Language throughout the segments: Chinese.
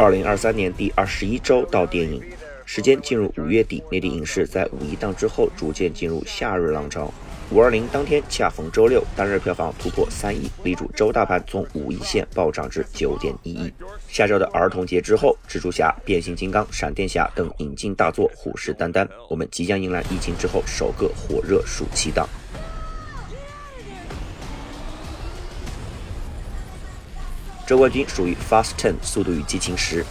二零二三年第二十一周到电影，时间进入五月底，内地影视在五一档之后逐渐进入夏日浪潮。五二零当天恰逢周六，单日票房突破三亿，力主周大盘从五亿线暴涨至九点一亿。下周的儿童节之后，蜘蛛侠、变形金刚、闪电侠等引进大作虎视眈眈，我们即将迎来疫情之后首个火热暑期档。周冠军属于《Fast Ten》速度与激情十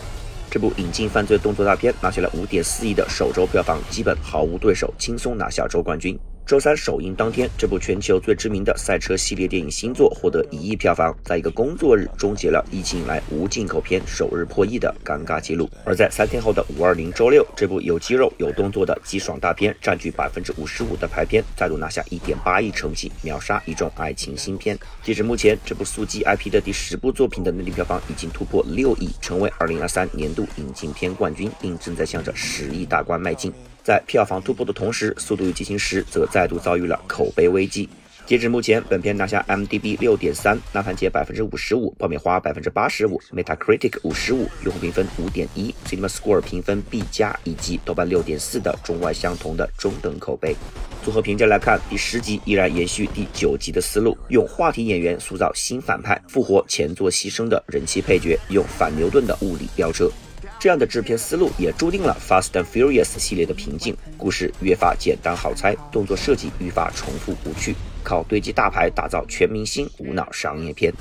这部引进犯罪动作大片，拿下了五点四亿的首周票房，基本毫无对手，轻松拿下周冠军。周三首映当天，这部全球最知名的赛车系列电影新作获得一亿票房，在一个工作日终结了疫情以来无进口片首日破亿的尴尬记录。而在三天后的五二零周六，这部有肌肉有动作的激爽大片占据百分之五十五的排片，再度拿下一点八亿成绩，秒杀一众爱情新片。截至目前，这部速激 IP 的第十部作品的内地票房已经突破六亿，成为二零二三年度引进片冠军，并正在向着十亿大关迈进。在票房突破的同时，《速度与激情十》则再度遭遇了口碑危机。截至目前，本片拿下 m d b 六点三，烂番茄百分之五十五，爆米花百分之八十五，Metacritic 五十五，用户评分五点一，CinemaScore 评分 B 加，以及豆瓣六点四的中外相同的中等口碑。综合评价来看，第十集依然延续第九集的思路，用话题演员塑造新反派，复活前作牺牲的人气配角，用反牛顿的物理飙车。这样的制片思路也注定了《Fast and Furious》系列的瓶颈。故事越发简单好猜，动作设计愈发重复无趣，靠堆积大牌打造全明星无脑商业片。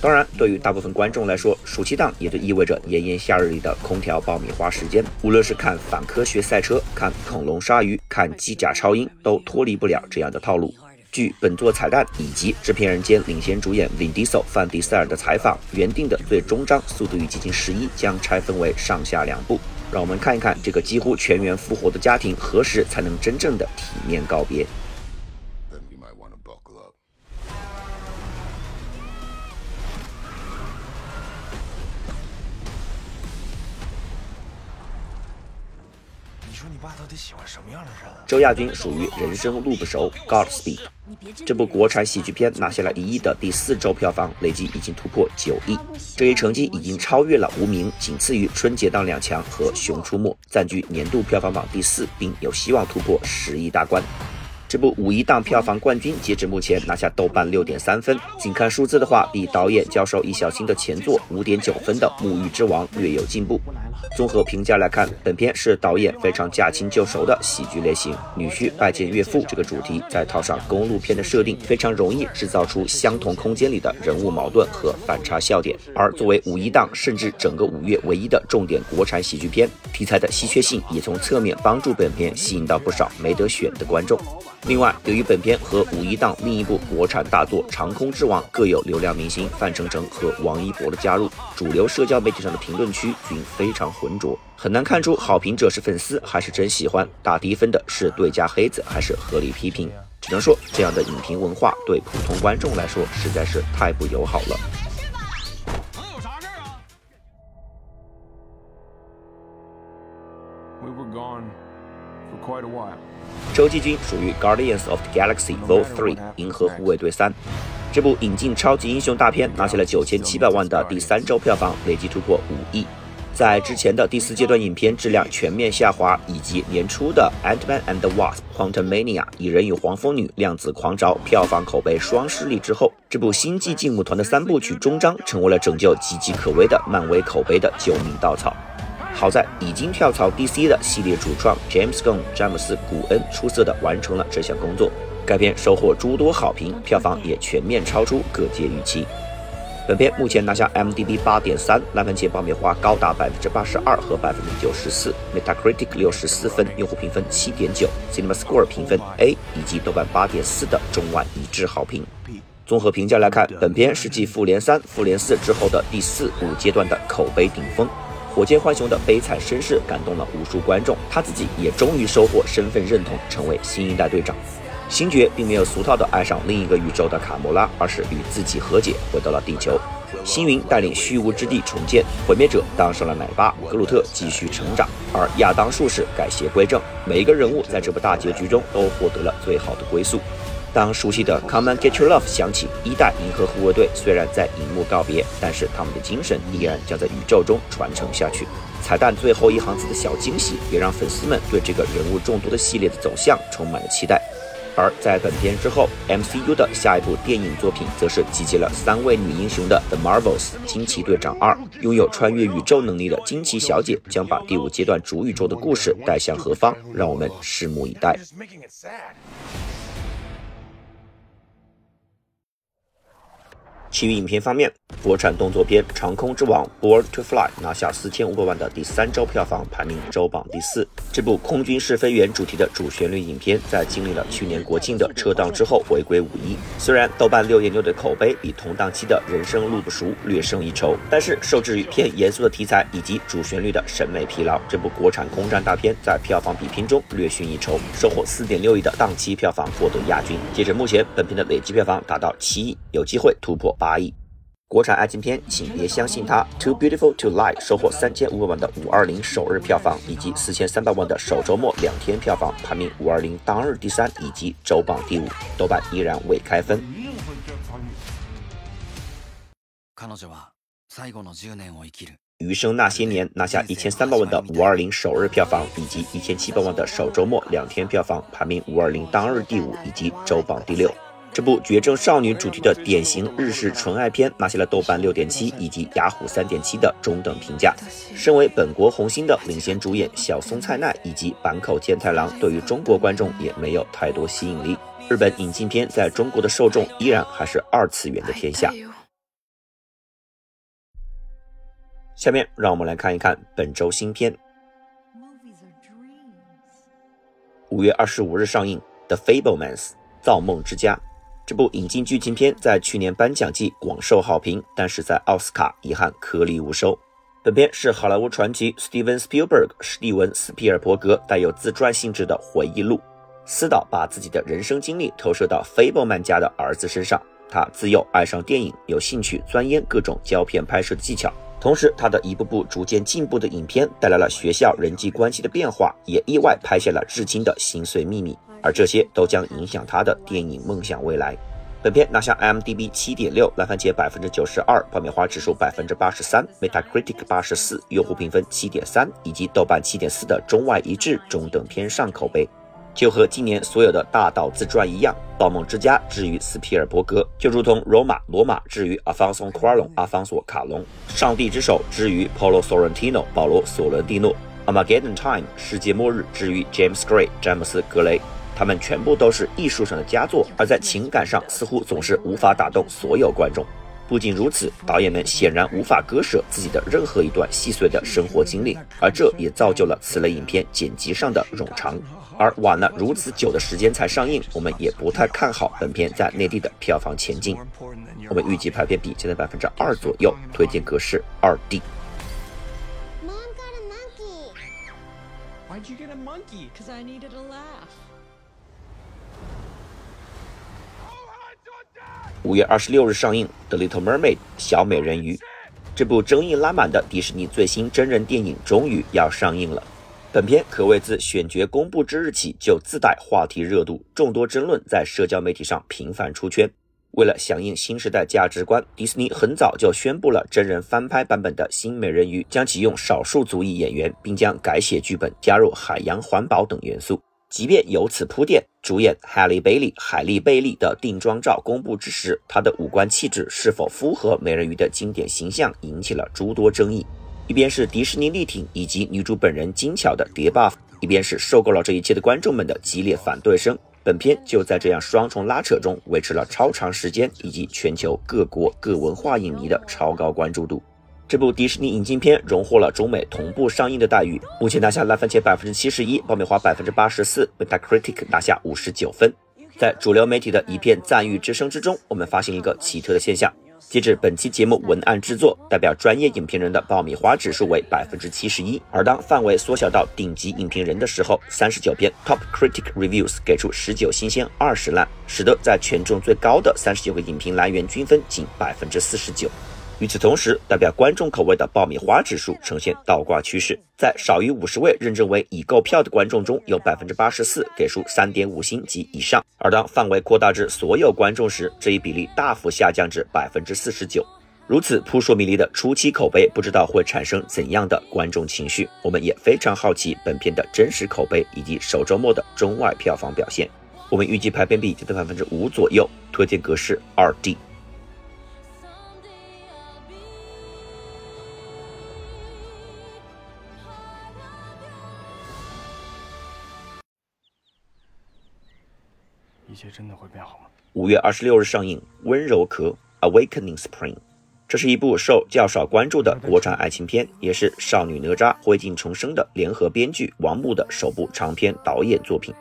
当然，对于大部分观众来说，暑期档也就意味着炎炎夏日里的空调爆米花时间。无论是看反科学赛车、看恐龙鲨鱼、看机甲超英，都脱离不了这样的套路。据本作彩蛋以及制片人兼领衔主演 Vin Diesel 范迪塞尔的采访，原定的最终章《速度与激情十一》将拆分为上下两部。让我们看一看这个几乎全员复活的家庭何时才能真正的体面告别。周亚军属于人生路不熟，Godspeed。这部国产喜剧片拿下了一亿的第四周票房，累计已经突破九亿，这一成绩已经超越了《无名》，仅次于春节档两强和《熊出没》，暂居年度票房榜第四，并有希望突破十亿大关。这部五一档票房冠军，截止目前拿下豆瓣六点三分。仅看数字的话，比导演教授易小星的前作五点九分的《沐浴之王》略有进步。综合评价来看，本片是导演非常驾轻就熟的喜剧类型。女婿拜见岳父这个主题，再套上公路片的设定，非常容易制造出相同空间里的人物矛盾和反差笑点。而作为五一档，甚至整个五月唯一的重点国产喜剧片，题材的稀缺性也从侧面帮助本片吸引到不少没得选的观众。另外，由于本片和五一档另一部国产大作《长空之王》各有流量明星范丞丞和王一博的加入，主流社交媒体上的评论区均非常浑浊，很难看出好评者是粉丝还是真喜欢，打低分的是对家黑子还是合理批评。只能说，这样的影评文化对普通观众来说实在是太不友好了。周继军属于《Guardians of the Galaxy Vol. 3》银河护卫队三，这部引进超级英雄大片拿下了九千七百万的第三周票房，累计突破五亿。在之前的第四阶段影片质量全面下滑，以及年初的《Ant-Man and the Wasp: Quantumania》蚁人与黄蜂女量子狂潮票房口碑双失利之后，这部星际劲舞团的三部曲终章成为了拯救岌岌可危的漫威口碑的救命稻草。好在已经跳槽 DC 的系列主创 James Gunn 詹姆斯·古恩出色地完成了这项工作。该片收获诸多好评，票房也全面超出各界预期。本片目前拿下 m d b 八点三，烂番茄爆米花高达百分之八十二和百分之九十四，Metacritic 六十四分，用户评分七点九，CinemaScore 评分 A 以及豆瓣八点四的中外一致好评。综合评价来看，本片是继《复联三》《复联四》之后的第四五阶段的口碑顶峰。火箭浣熊的悲惨身世感动了无数观众，他自己也终于收获身份认同，成为新一代队长。星爵并没有俗套的爱上另一个宇宙的卡莫拉，而是与自己和解，回到了地球。星云带领虚无之地重建，毁灭者当上了奶爸，格鲁特继续成长，而亚当术士改邪归正。每一个人物在这部大结局中都获得了最好的归宿。当熟悉的 Come and Get Your Love 响起，一代银河护卫队虽然在荧幕告别，但是他们的精神依然将在宇宙中传承下去。彩蛋最后一行字的小惊喜，也让粉丝们对这个人物众多的系列的走向充满了期待。而在本片之后，MCU 的下一部电影作品则是集结了三位女英雄的 The Marvels 惊奇队长二，拥有穿越宇宙能力的惊奇小姐将把第五阶段主宇宙的故事带向何方？让我们拭目以待。其余影片方面，国产动作片《长空之王》（Born to Fly） 拿下四千五百万的第三周票房，排名周榜第四。这部空军试飞员主题的主旋律影片，在经历了去年国庆的撤档之后，回归五一。虽然豆瓣六点六的口碑比同档期的《人生路不熟》略胜一筹，但是受制于偏严肃的题材以及主旋律的审美疲劳，这部国产空战大片在票房比拼中略逊一筹，收获四点六亿的档期票房，获得亚军。截至目前，本片的累计票房达到七亿，有机会突破。八亿，国产爱情片，请别相信他。Too Beautiful to Lie 收获三千五百万的五二零首日票房，以及四千三百万的首周末两天票房，排名五二零当日第三，以及周榜第五。豆瓣依然未开分。余生那些年拿下一千三百万的五二零首日票房，以及一千七百万的首周末两天票房，排名五二零当日第五，以及周榜第六。这部绝症少女主题的典型日式纯爱片拿下了豆瓣六点七以及雅虎三点七的中等评价。身为本国红星的领衔主演小松菜奈以及坂口健太郎，对于中国观众也没有太多吸引力。日本引进片在中国的受众依然还是二次元的天下。下面让我们来看一看本周新片。五月二十五日上映《The Fablemans》造梦之家。这部引进剧情片在去年颁奖季广受好评，但是在奥斯卡遗憾颗粒无收。本片是好莱坞传奇 Steven Spielberg 史蒂文斯皮尔伯格带有自传性质的回忆录。斯导把自己的人生经历投射到 Fableman 家的儿子身上。他自幼爱上电影，有兴趣钻研各种胶片拍摄的技巧。同时，他的一部部逐渐进步的影片带来了学校人际关系的变化，也意外拍下了至今的心碎秘密。而这些都将影响他的电影梦想未来。本片拿下 IMDB 七点六，烂番茄百分之九十二，爆米花指数百分之八十三，Metacritic 八十四，用户评分七点三，以及豆瓣七点四的中外一致中等偏上口碑。就和今年所有的大导自传一样，《盗梦之家》之于斯皮尔伯格，就如同《罗马》罗马之于阿方索卡隆阿方索卡隆，《上帝之手》之于 Paulo Sorrentino 保罗索伦蒂诺，《Armageddon Time》世界末日之于 James Gray 詹姆斯格雷。他们全部都是艺术上的佳作，而在情感上似乎总是无法打动所有观众。不仅如此，导演们显然无法割舍自己的任何一段细碎的生活经历，而这也造就了此类影片剪辑上的冗长。而晚了如此久的时间才上映，我们也不太看好本片在内地的票房前景。我们预计排片比现在百分之二左右，推荐格式二 D。五月二十六日上映的《Little Mermaid》小美人鱼，这部争议拉满的迪士尼最新真人电影终于要上映了。本片可谓自选角公布之日起就自带话题热度，众多争论在社交媒体上频繁出圈。为了响应新时代价值观，迪士尼很早就宣布了真人翻拍版本的新美人鱼将启用少数族裔演员，并将改写剧本，加入海洋环保等元素。即便有此铺垫，主演海莉贝利海莉贝利的定妆照公布之时，她的五官气质是否符合美人鱼的经典形象，引起了诸多争议。一边是迪士尼力挺以及女主本人精巧的叠 buff，一边是受够了这一切的观众们的激烈反对声。本片就在这样双重拉扯中维持了超长时间，以及全球各国各文化影迷的超高关注度。这部迪士尼引进片荣获了中美同步上映的待遇，目前拿下烂番茄百分之七十一，爆米花百分之八十四，Metacritic 拿下五十九分。在主流媒体的一片赞誉之声之中，我们发现一个奇特的现象：截至本期节目文案制作，代表专业影评人的爆米花指数为百分之七十一，而当范围缩小到顶级影评人的时候，三十九篇 Top Critic Reviews 给出十九新鲜，二十烂，使得在权重最高的三十九个影评来源均分仅百分之四十九。与此同时，代表观众口味的爆米花指数呈现倒挂趋势，在少于五十位认证为已购票的观众中，有百分之八十四给出三点五星及以上。而当范围扩大至所有观众时，这一比例大幅下降至百分之四十九。如此扑朔迷离的初期口碑，不知道会产生怎样的观众情绪。我们也非常好奇本片的真实口碑以及首周末的中外票房表现。我们预计排片比就在百分之五左右，推荐格式二 D。真的会变好吗？五月二十六日上映《温柔壳》（Awakening Spring），这是一部受较少关注的国产爱情片，也是少女哪吒灰烬重生的联合编剧王牧的首部长篇导演作品。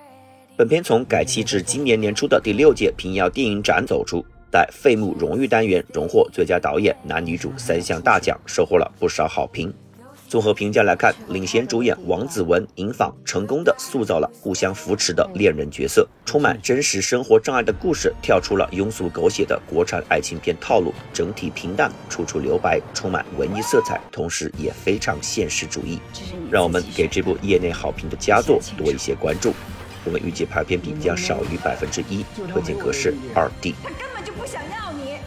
本片从改期至今年年初的第六届平遥电影展走出，在费穆荣誉单元荣获最佳导演、男女主三项大奖，收获了不少好评。综合评价来看，领衔主演王子文、尹昉成功的塑造了互相扶持的恋人角色，充满真实生活障碍的故事跳出了庸俗狗血的国产爱情片套路，整体平淡，处处留白，充满文艺色彩，同时也非常现实主义。让我们给这部业内好评的佳作多一些关注。我们预计排片比将少于百分之一，推荐格式二 D。他根本就不想要你。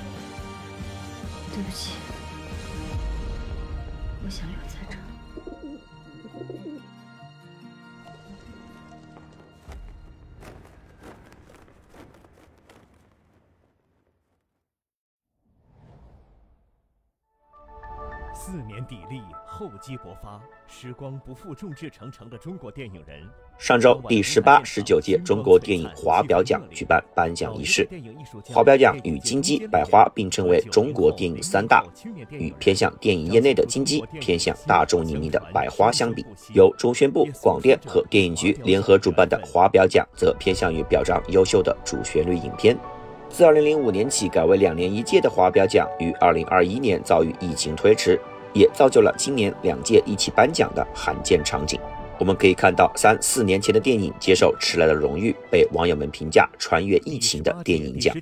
对不起。四年砥砺，厚积薄发，时光不负众志成城的中国电影人。上周，第十八、十九届中国电影华表奖举办颁奖仪式。华表奖与金鸡、百花并称为中国电影三大。与偏向电影业内的金鸡、偏向大众影迷的百花相比，由中宣部、广电和电影局联合主办的华表奖则偏向于表彰优秀的主旋律影片。自2005年起改为两年一届的华表奖，于2021年遭遇疫情推迟。也造就了今年两届一起颁奖的罕见场景。我们可以看到，三四年前的电影接受迟来的荣誉，被网友们评价穿越疫情的电影奖。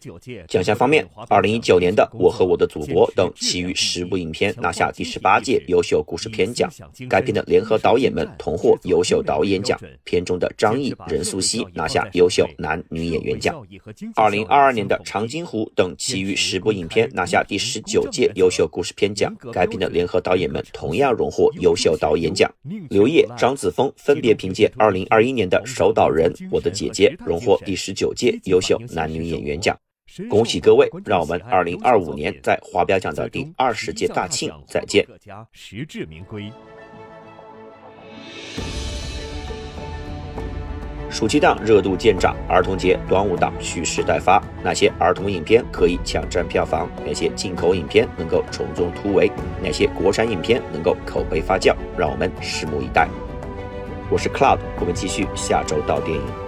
奖项方面，二零一九年的《我和我的祖国》等其余十部影片拿下第十八届优秀故事片奖，该片的联合导演们同获优秀导演奖。片中的张译、任素汐拿下优秀男女演员奖。二零二二年的《长津湖》等其余十部影片拿下第十九届优秀故事片奖，该片的联合导演们同样荣获优秀导演奖。刘烨、张子枫。分别凭借2021年的《守岛人》《我的姐姐》荣获第十九届优秀男女演员奖，恭喜各位！让我们2025年在华表奖的第二十届大庆再见。实至名归。暑期档热度见涨，儿童节、端午档蓄势待发。哪些儿童影片可以抢占票房？哪些进口影片能够从中突围？哪些国产影片能够口碑发酵？让我们拭目以待。我是 Cloud，我们继续下周到电影。